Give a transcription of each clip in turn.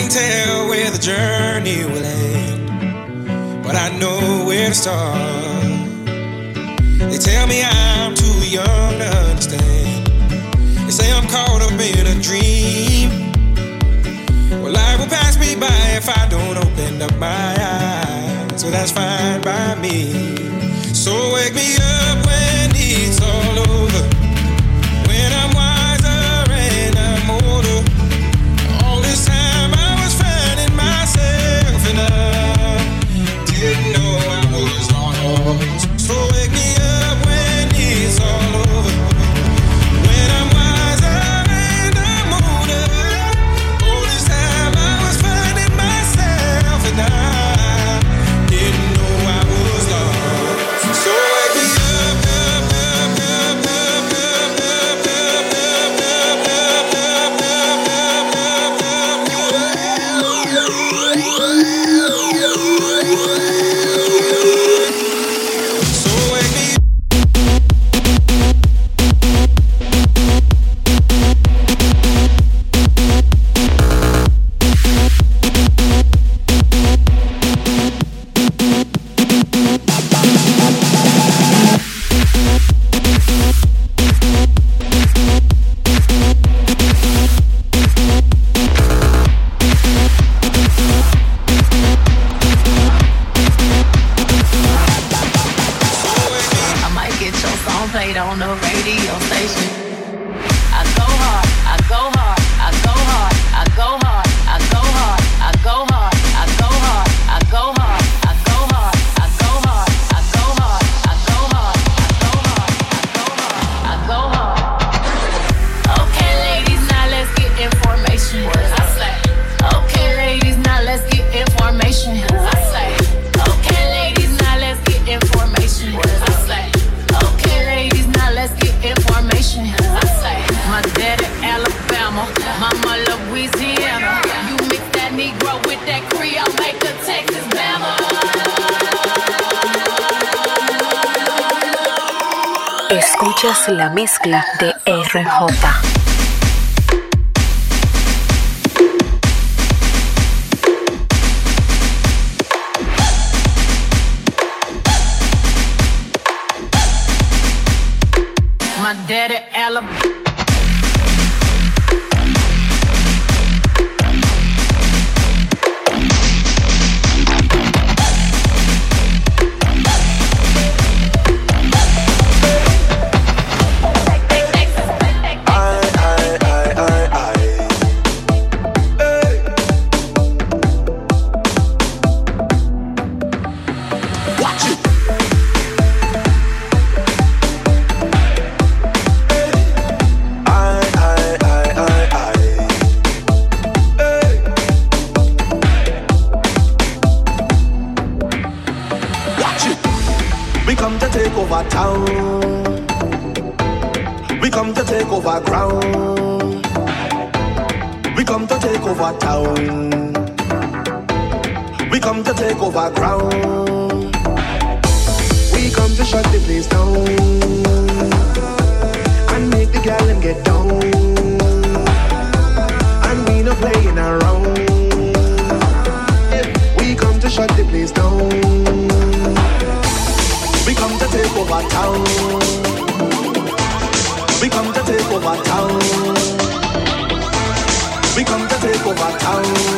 can't tell where the journey will end, but I know where to start. They tell me I'm too young to understand. They say I'm caught up in a dream. Well, life will pass me by if I don't open up my eyes. So that's fine by me. So wake me up. Escuchas la mezcla de RJ. my daddy Alabama. Over ground. We come to take over town. We come to take over ground. We come to shut the place down and make the gal and get down. And we no playing around. We come to shut the place down. We come to take over town. Oh.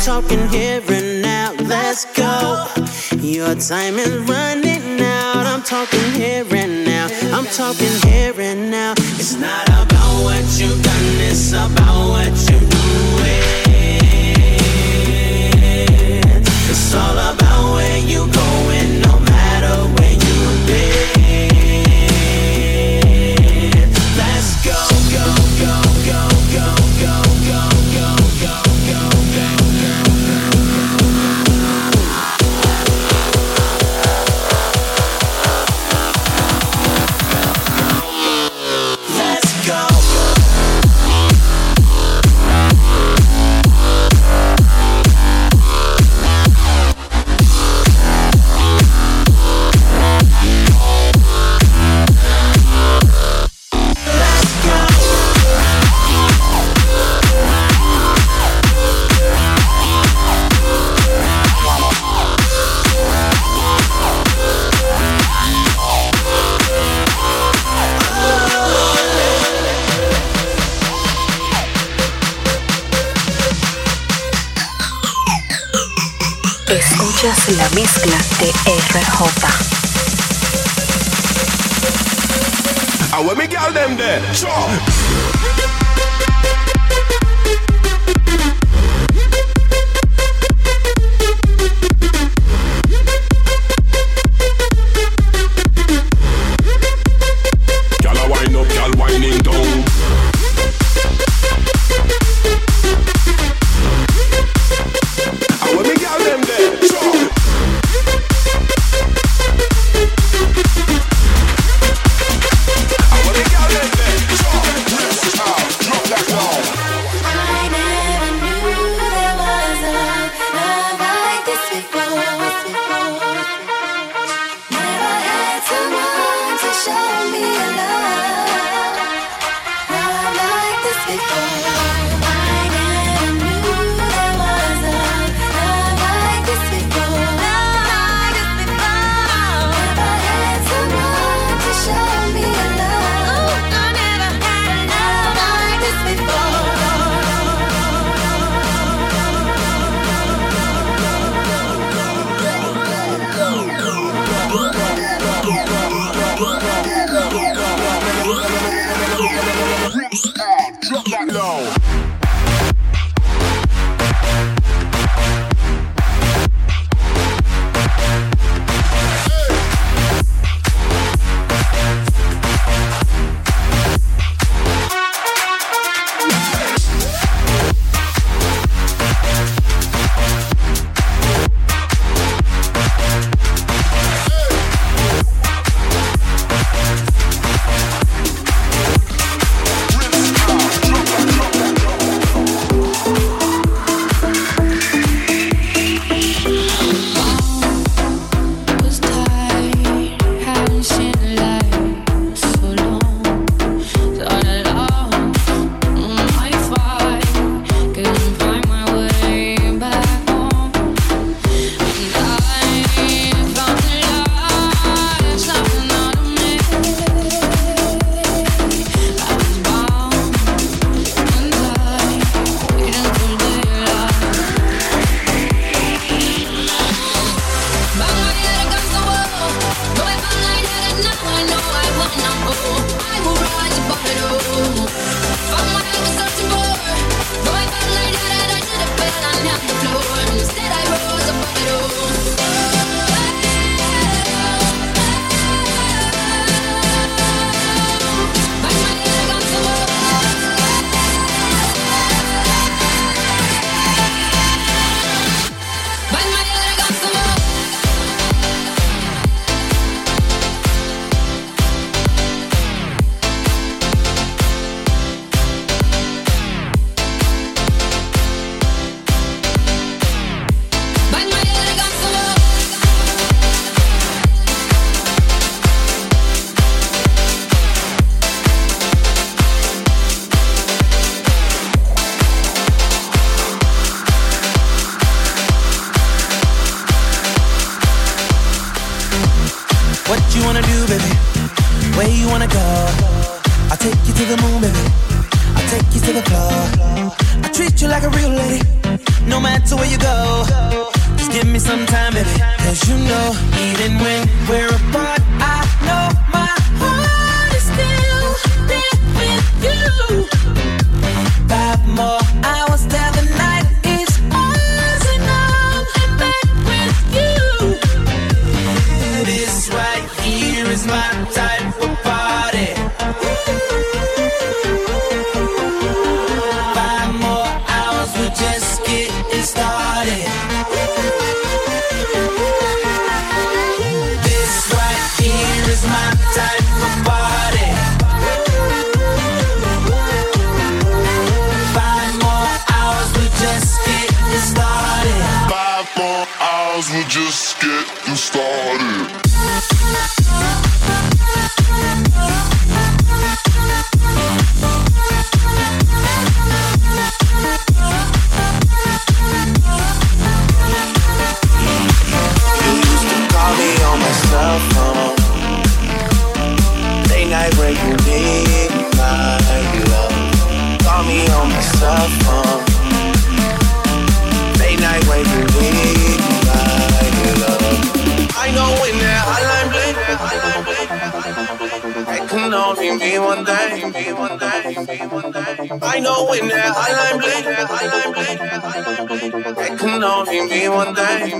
Talking here and now. Let's go. Your time is running out. I'm talking here and now. I'm talking here and now. It's not about what you've done, it's about what you're doing. It's all about where you going, mezcla de RJ. And when me girl them there, sure.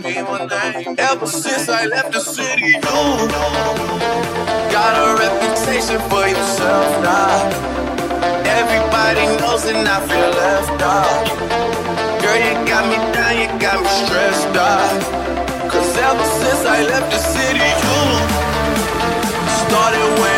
can't be. Ever since I left the city, you got a reputation for yourself now. Everybody knows and I feel left out. Girl, you got me down, you got me stressed out. Cause ever since I left the city, you started when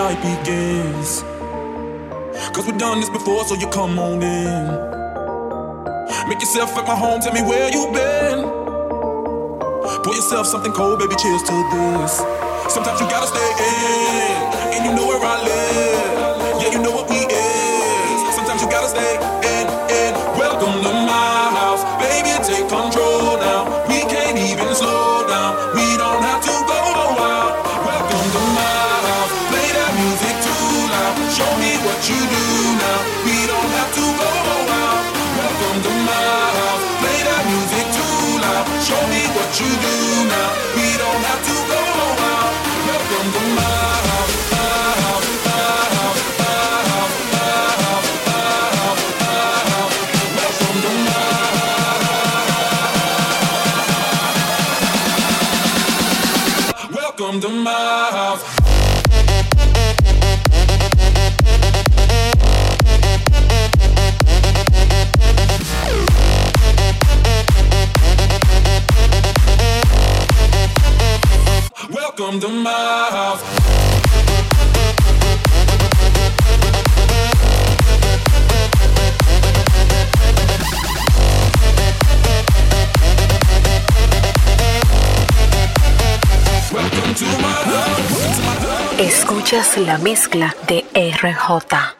night begins. Cause we've done this before, so you come on in. Make yourself at my home, tell me where you've been. Pour yourself something cold, baby, cheers to this. Sometimes you gotta stay in, and you know where I live. Yeah, you know what we is. Sometimes you gotta stay to my house. Welcome to my Escuchas la mezcla de RJ.